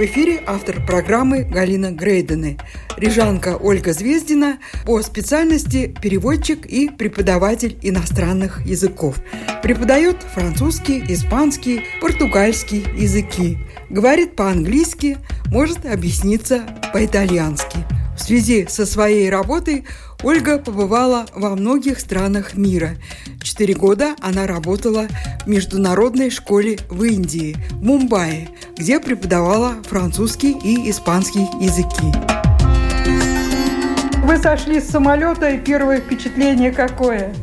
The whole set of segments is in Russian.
В эфире автор программы Галина Грейдены, рижанка Ольга Звездина, по специальности переводчик и преподаватель иностранных языков. Преподает французский, испанский, португальский языки. Говорит по-английски, может объясниться по-итальянски. В связи со своей работой Ольга побывала во многих странах мира. Четыре года она работала в международной школе в Индии, в Мумбаи, где преподавала французский и испанский языки. Вы сошли с самолета, и первое впечатление какое?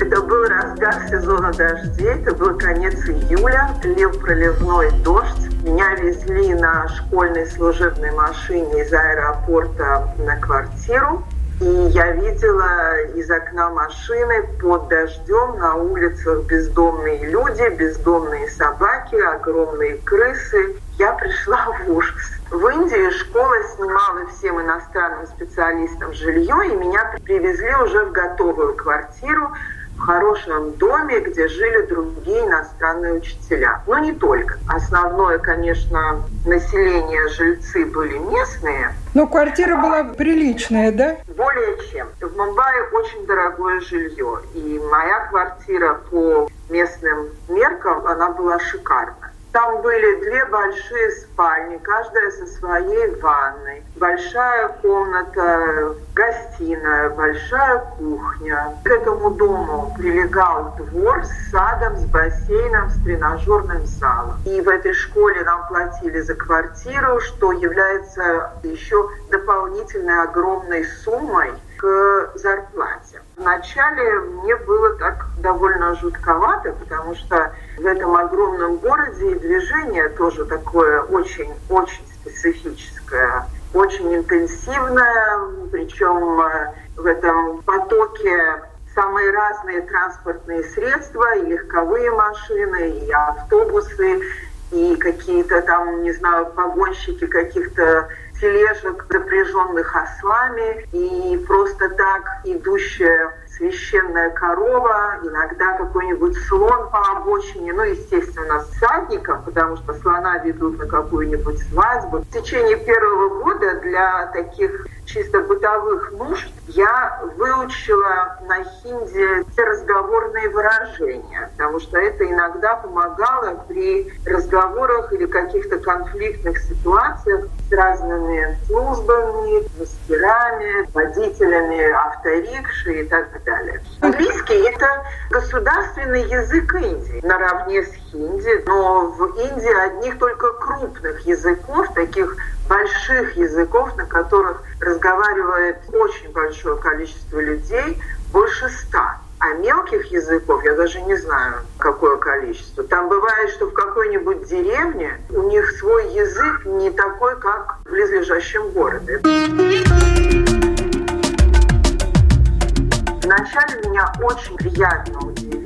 Это был разгар сезона дождей, это был конец июля, лил проливной дождь. Меня везли на школьной служебной машине из аэропорта на квартиру. И я видела из окна машины под дождем на улицах бездомные люди, бездомные собаки, огромные крысы. Я пришла в ужас. В Индии школа снимала всем иностранным специалистам жилье, и меня привезли уже в готовую квартиру в хорошем доме, где жили другие иностранные учителя. Но не только. Основное, конечно, население, жильцы были местные. Но квартира была приличная, да? Более чем. В Мумбаи очень дорогое жилье. И моя квартира по местным меркам, она была шикарная. Там были две большие спальни, каждая со своей ванной, большая комната, гостиная, большая кухня. К этому дому прилегал двор с садом, с бассейном, с тренажерным залом. И в этой школе нам платили за квартиру, что является еще дополнительной огромной суммой к зарплате. Вначале мне было так довольно жутковато, потому что в этом огромном городе движение тоже такое очень-очень специфическое, очень интенсивное, причем э, в этом потоке самые разные транспортные средства, и легковые машины, и автобусы, и какие-то там, не знаю, погонщики каких-то тележек, запряженных ослами, и просто так идущая священная корова, иногда какой-нибудь слон по обочине, ну, естественно, с всадником, потому что слона ведут на какую-нибудь свадьбу. В течение первого года для таких чисто бытовых нужд я выучила на хинди все разговорные выражения, потому что это иногда помогало при разговорах или каких-то конфликтных ситуациях с разными службами, мастерами, водителями авторикши и так далее. Английский — это государственный язык Индии наравне с хинди, но в Индии одних только крупных языков, таких больших языков, на которых разговаривает очень большое количество людей, больше ста. А мелких языков я даже не знаю, какое количество. Там бывает, что в какой-нибудь деревне у них свой язык не такой, как в близлежащем городе. Вначале меня очень приятно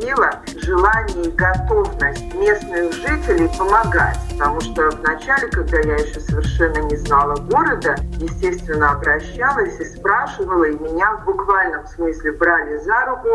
удивило желание и готовность местных жителей помогать. Потому что вначале, когда я еще совершенно не знала города, естественно, обращалась и спрашивала, и меня в буквальном смысле брали за руку,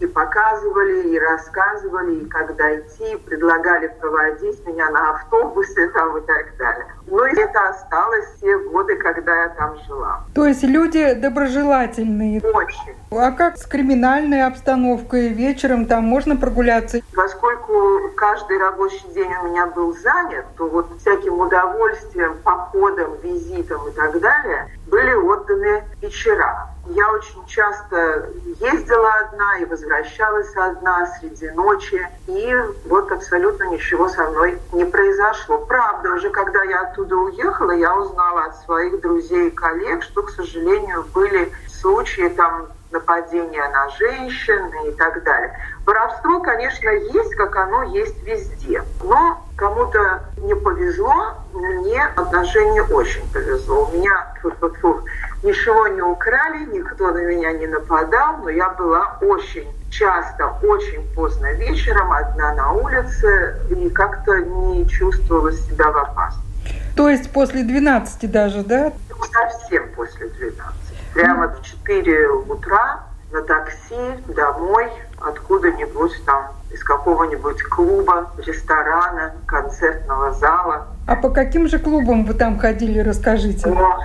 и показывали, и рассказывали, и когда идти, предлагали проводить меня на автобусе там и так далее. Ну и это осталось все годы, когда я там жила. То есть люди доброжелательные? Очень. А как с криминальной обстановкой? Вечером там можно прогуляться? Поскольку каждый рабочий день у меня был занят, то вот всяким удовольствием, походом, визитом и так далее были отданы вечера. Я очень часто ездила одна и возвращалась одна среди ночи. И вот абсолютно ничего со мной не произошло. Правда, уже когда я оттуда уехала, я узнала от своих друзей и коллег, что, к сожалению, были случаи там нападения на женщин и так далее. Воровство, конечно, есть, как оно есть везде. Но кому-то не повезло, мне отношение очень повезло. У меня фу -фу -фу, ничего не украли, никто на меня не нападал, но я была очень часто очень поздно вечером, одна на улице, и как-то не чувствовала себя в опасности. То есть после 12 даже, да? Совсем после 12. Прямо в 4 утра на такси домой, откуда-нибудь там, из какого-нибудь клуба, ресторана, концертного зала. А по каким же клубам вы там ходили, расскажите? О,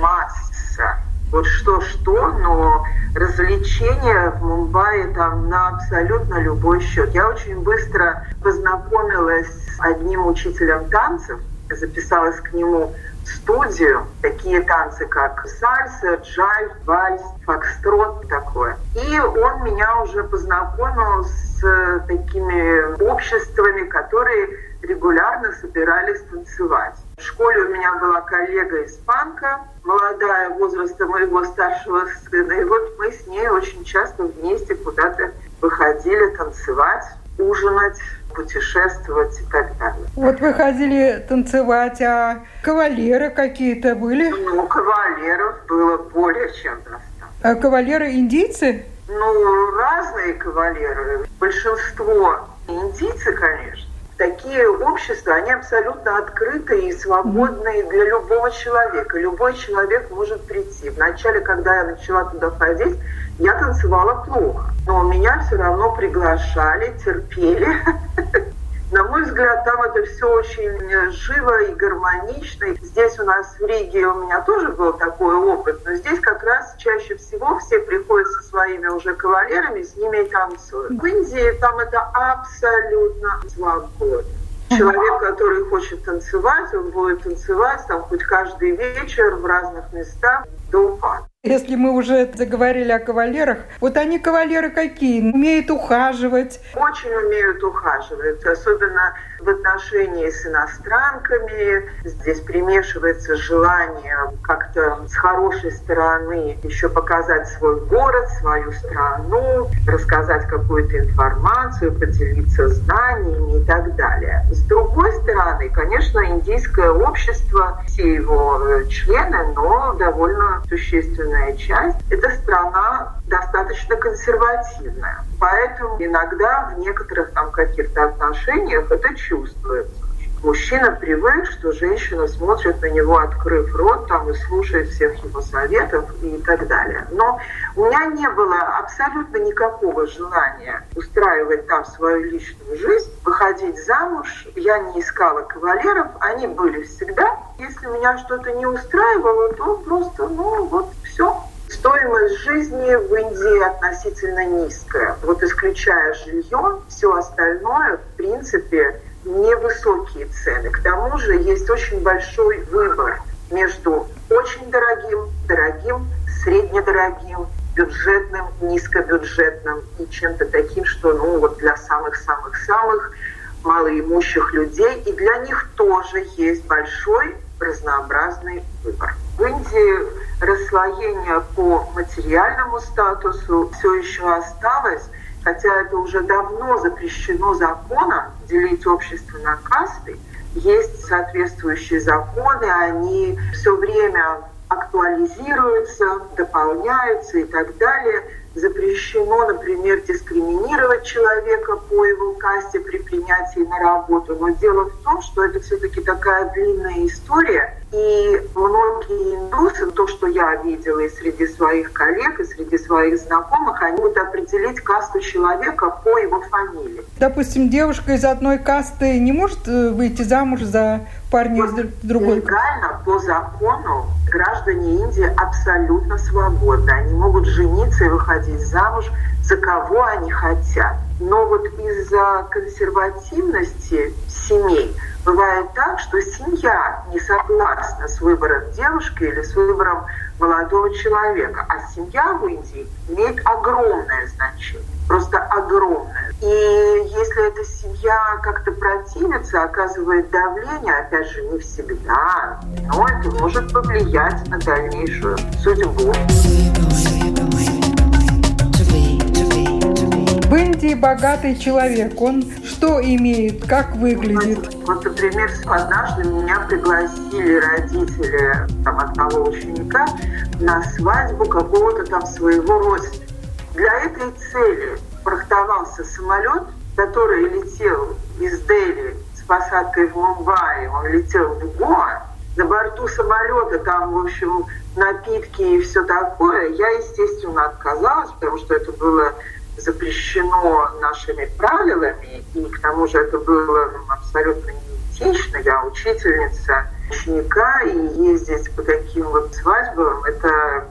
масса. Вот что-что, но развлечения в Мумбаи там на абсолютно любой счет. Я очень быстро познакомилась с одним учителем танцев, записалась к нему студию. Такие танцы, как сальса, джайв, вальс, фокстрот, такое. И он меня уже познакомил с такими обществами, которые регулярно собирались танцевать. В школе у меня была коллега испанка, молодая, возраста моего старшего сына. И вот мы с ней очень часто вместе куда-то выходили танцевать, ужинать, путешествовать и так далее. Вот вы ходили танцевать, а кавалеры какие-то были? Ну, кавалеров было более чем достаточно. А кавалеры индийцы? Ну, разные кавалеры. Большинство индийцы, конечно такие общества, они абсолютно открытые и свободные для любого человека. Любой человек может прийти. Вначале, когда я начала туда ходить, я танцевала плохо. Но меня все равно приглашали, терпели. На мой взгляд, там это все очень живо и гармонично. Здесь у нас в Риге у меня тоже был такой опыт, но здесь как раз чаще всего все приходят со своими уже кавалерами, с ними и танцуют. В Индии там это абсолютно свободно. Человек, который хочет танцевать, он будет танцевать там хоть каждый вечер в разных местах до. Если мы уже заговорили о кавалерах, вот они кавалеры какие? Умеют ухаживать? Очень умеют ухаживать, особенно в отношении с иностранками. Здесь примешивается желание как-то с хорошей стороны еще показать свой город, свою страну, рассказать какую-то информацию, поделиться знаниями и так далее. С другой стороны, конечно, индийское общество, все его э, члены, но довольно существенная часть, это страна достаточно консервативная. Поэтому иногда в некоторых там каких-то отношениях это чувствуется. Мужчина привык, что женщина смотрит на него, открыв рот, там, и слушает всех его советов и так далее. Но у меня не было абсолютно никакого желания устраивать там свою личную жизнь, выходить замуж. Я не искала кавалеров, они были всегда. Если меня что-то не устраивало, то просто, ну, вот все, Стоимость жизни в Индии относительно низкая. Вот исключая жилье, все остальное, в принципе, невысокие цены. К тому же есть очень большой выбор между очень дорогим, дорогим, среднедорогим, бюджетным, низкобюджетным и чем-то таким, что ну вот для самых-самых-самых малоимущих людей. И для них тоже есть большой разнообразный выбор. В Индии расслоение по материальному статусу все еще осталось, хотя это уже давно запрещено законом делить общество на касты. Есть соответствующие законы, они все время актуализируются, дополняются и так далее запрещено, например, дискриминировать человека по его касте при принятии на работу. Но дело в том, что это все-таки такая длинная история, и многие индусы, то, что я видела и среди своих коллег, и среди своих знакомых, они будут определить касту человека по его фамилии. Допустим, девушка из одной касты не может э, выйти замуж за парня вот из другой? Легально, по закону, граждане Индии абсолютно свободны. Они могут жениться и выходить замуж за кого они хотят. Но вот из-за консервативности семей бывает так, что семья не согласна с выбором девушки или с выбором молодого человека. А семья в Индии имеет огромное значение, просто огромное. И если эта семья как-то противится, оказывает давление, опять же, не всегда, но это может повлиять на дальнейшую судьбу. В Индии богатый человек. Он что имеет, как выглядит? Вот, например, однажды меня пригласили родители там, одного ученика на свадьбу какого-то там своего родственника. Для этой цели фрахтовался самолет, который летел из Дели с посадкой в Мумбаи. Он летел в Гоа. На борту самолета там, в общем, напитки и все такое. Я, естественно, отказалась, потому что это было запрещено нашими правилами, и к тому же это было абсолютно неэтично. Я учительница ученика, и ездить по таким вот свадьбам, это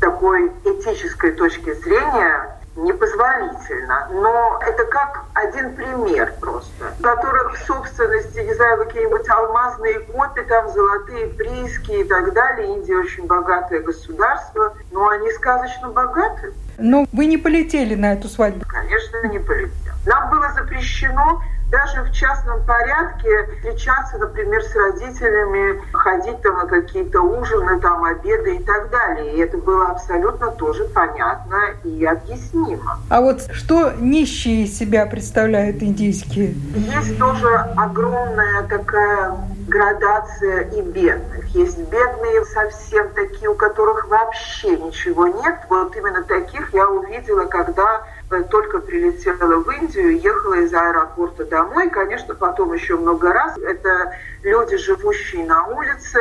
такой этической точки зрения непозволительно. Но это как один пример просто, которых в собственности, не знаю, какие-нибудь алмазные копии, там золотые прииски и так далее. Индия очень богатое государство, но они сказочно богаты. Но вы не полетели на эту свадьбу? Конечно, не полетел. Нам было запрещено даже в частном порядке встречаться, например, с родителями, ходить там на какие-то ужины, там, обеды и так далее. И это было абсолютно тоже понятно и объяснимо. А вот что нищие из себя представляют индийские? Есть тоже огромная такая градация и бедных. Есть бедные совсем такие, у которых вообще ничего нет. Вот именно таких я увидела, когда только прилетела в Индию, ехала из аэропорта домой. Конечно, потом еще много раз. Это люди, живущие на улице,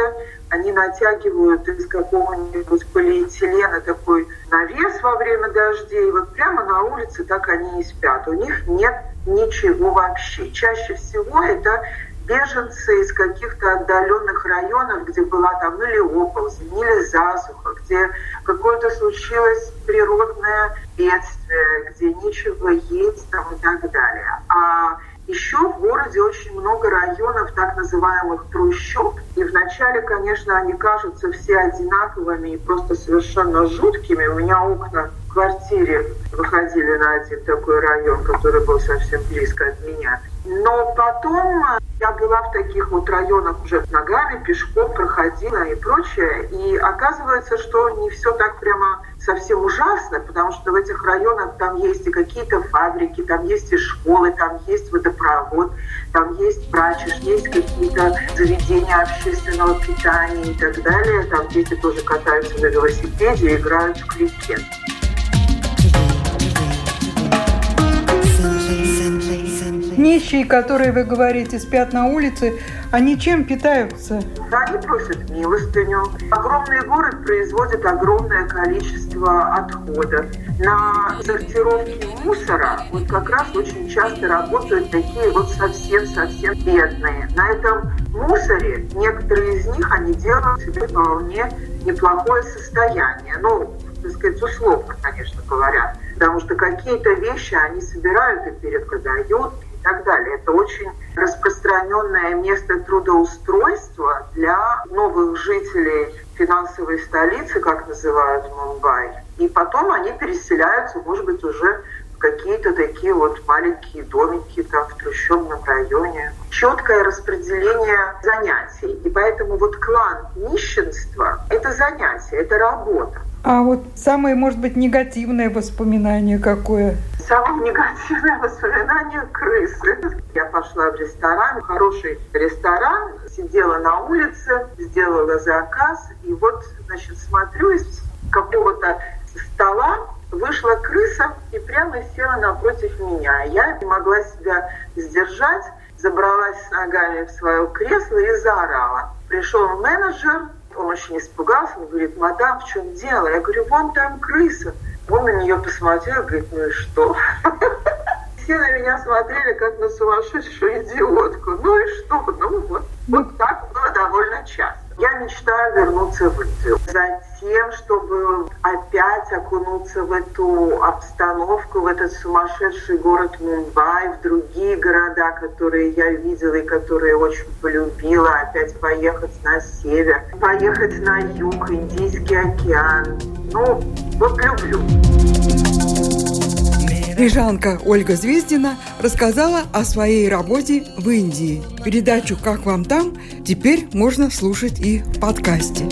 они натягивают из какого-нибудь полиэтилена такой навес во время дождей. Вот прямо на улице так они и спят. У них нет ничего вообще. Чаще всего это беженцы из каких-то отдаленных районов, где была там или оползень, или засуха, где какое-то случилось природное бедствие, где нечего есть там, и так далее. А еще в городе очень много районов так называемых трущоб. И вначале, конечно, они кажутся все одинаковыми и просто совершенно жуткими. У меня окна в квартире выходили на один такой район, который был совсем близко от меня. Но потом я была в таких вот районах уже ногами, пешком проходила и прочее. И оказывается, что не все так прямо совсем ужасно, потому что в этих районах там есть и какие-то фабрики, там есть и школы, там есть водопровод, там есть прачечь, есть какие-то заведения общественного питания и так далее. Там дети тоже катаются на велосипеде и играют в крикет. Нищие, которые, вы говорите, спят на улице, они чем питаются? Они просят милостыню. Огромный город производит огромное количество отходов. На сортировке мусора вот как раз очень часто работают такие вот совсем-совсем бедные. На этом мусоре некоторые из них, они делают себе вполне неплохое состояние. Ну, так сказать, условно, конечно, говорят. Потому что какие-то вещи они собирают и перепродают, так далее. Это очень распространенное место трудоустройства для новых жителей финансовой столицы, как называют Мумбай. И потом они переселяются, может быть, уже в какие-то такие вот маленькие домики там в трущобном районе. Четкое распределение занятий. И поэтому вот клан нищенства – это занятие, это работа. А вот самое, может быть, негативное воспоминание какое? Негативное воспоминание – крысы. Я пошла в ресторан, хороший ресторан, сидела на улице, сделала заказ, и вот, значит, смотрю, из какого-то стола вышла крыса и прямо села напротив меня. Я не могла себя сдержать, забралась с ногами в свое кресло и заорала. Пришел менеджер, он очень испугался, он говорит, мадам, в чем дело? Я говорю, вон там крыса. Он на нее посмотрел, говорит, ну и что? Все на меня смотрели, как на сумасшедшую идиотку. Ну и что? Ну вот, вот так было довольно часто. Я мечтаю вернуться в Индию. Затем, чтобы опять окунуться в эту обстановку, в этот сумасшедший город Мумбай, в другие города, которые я видела и которые очень полюбила, опять поехать на север, поехать на юг, Индийский океан. Ну, вот люблю. Рижанка Ольга Звездина рассказала о своей работе в Индии. Передачу «Как вам там» теперь можно слушать и в подкасте.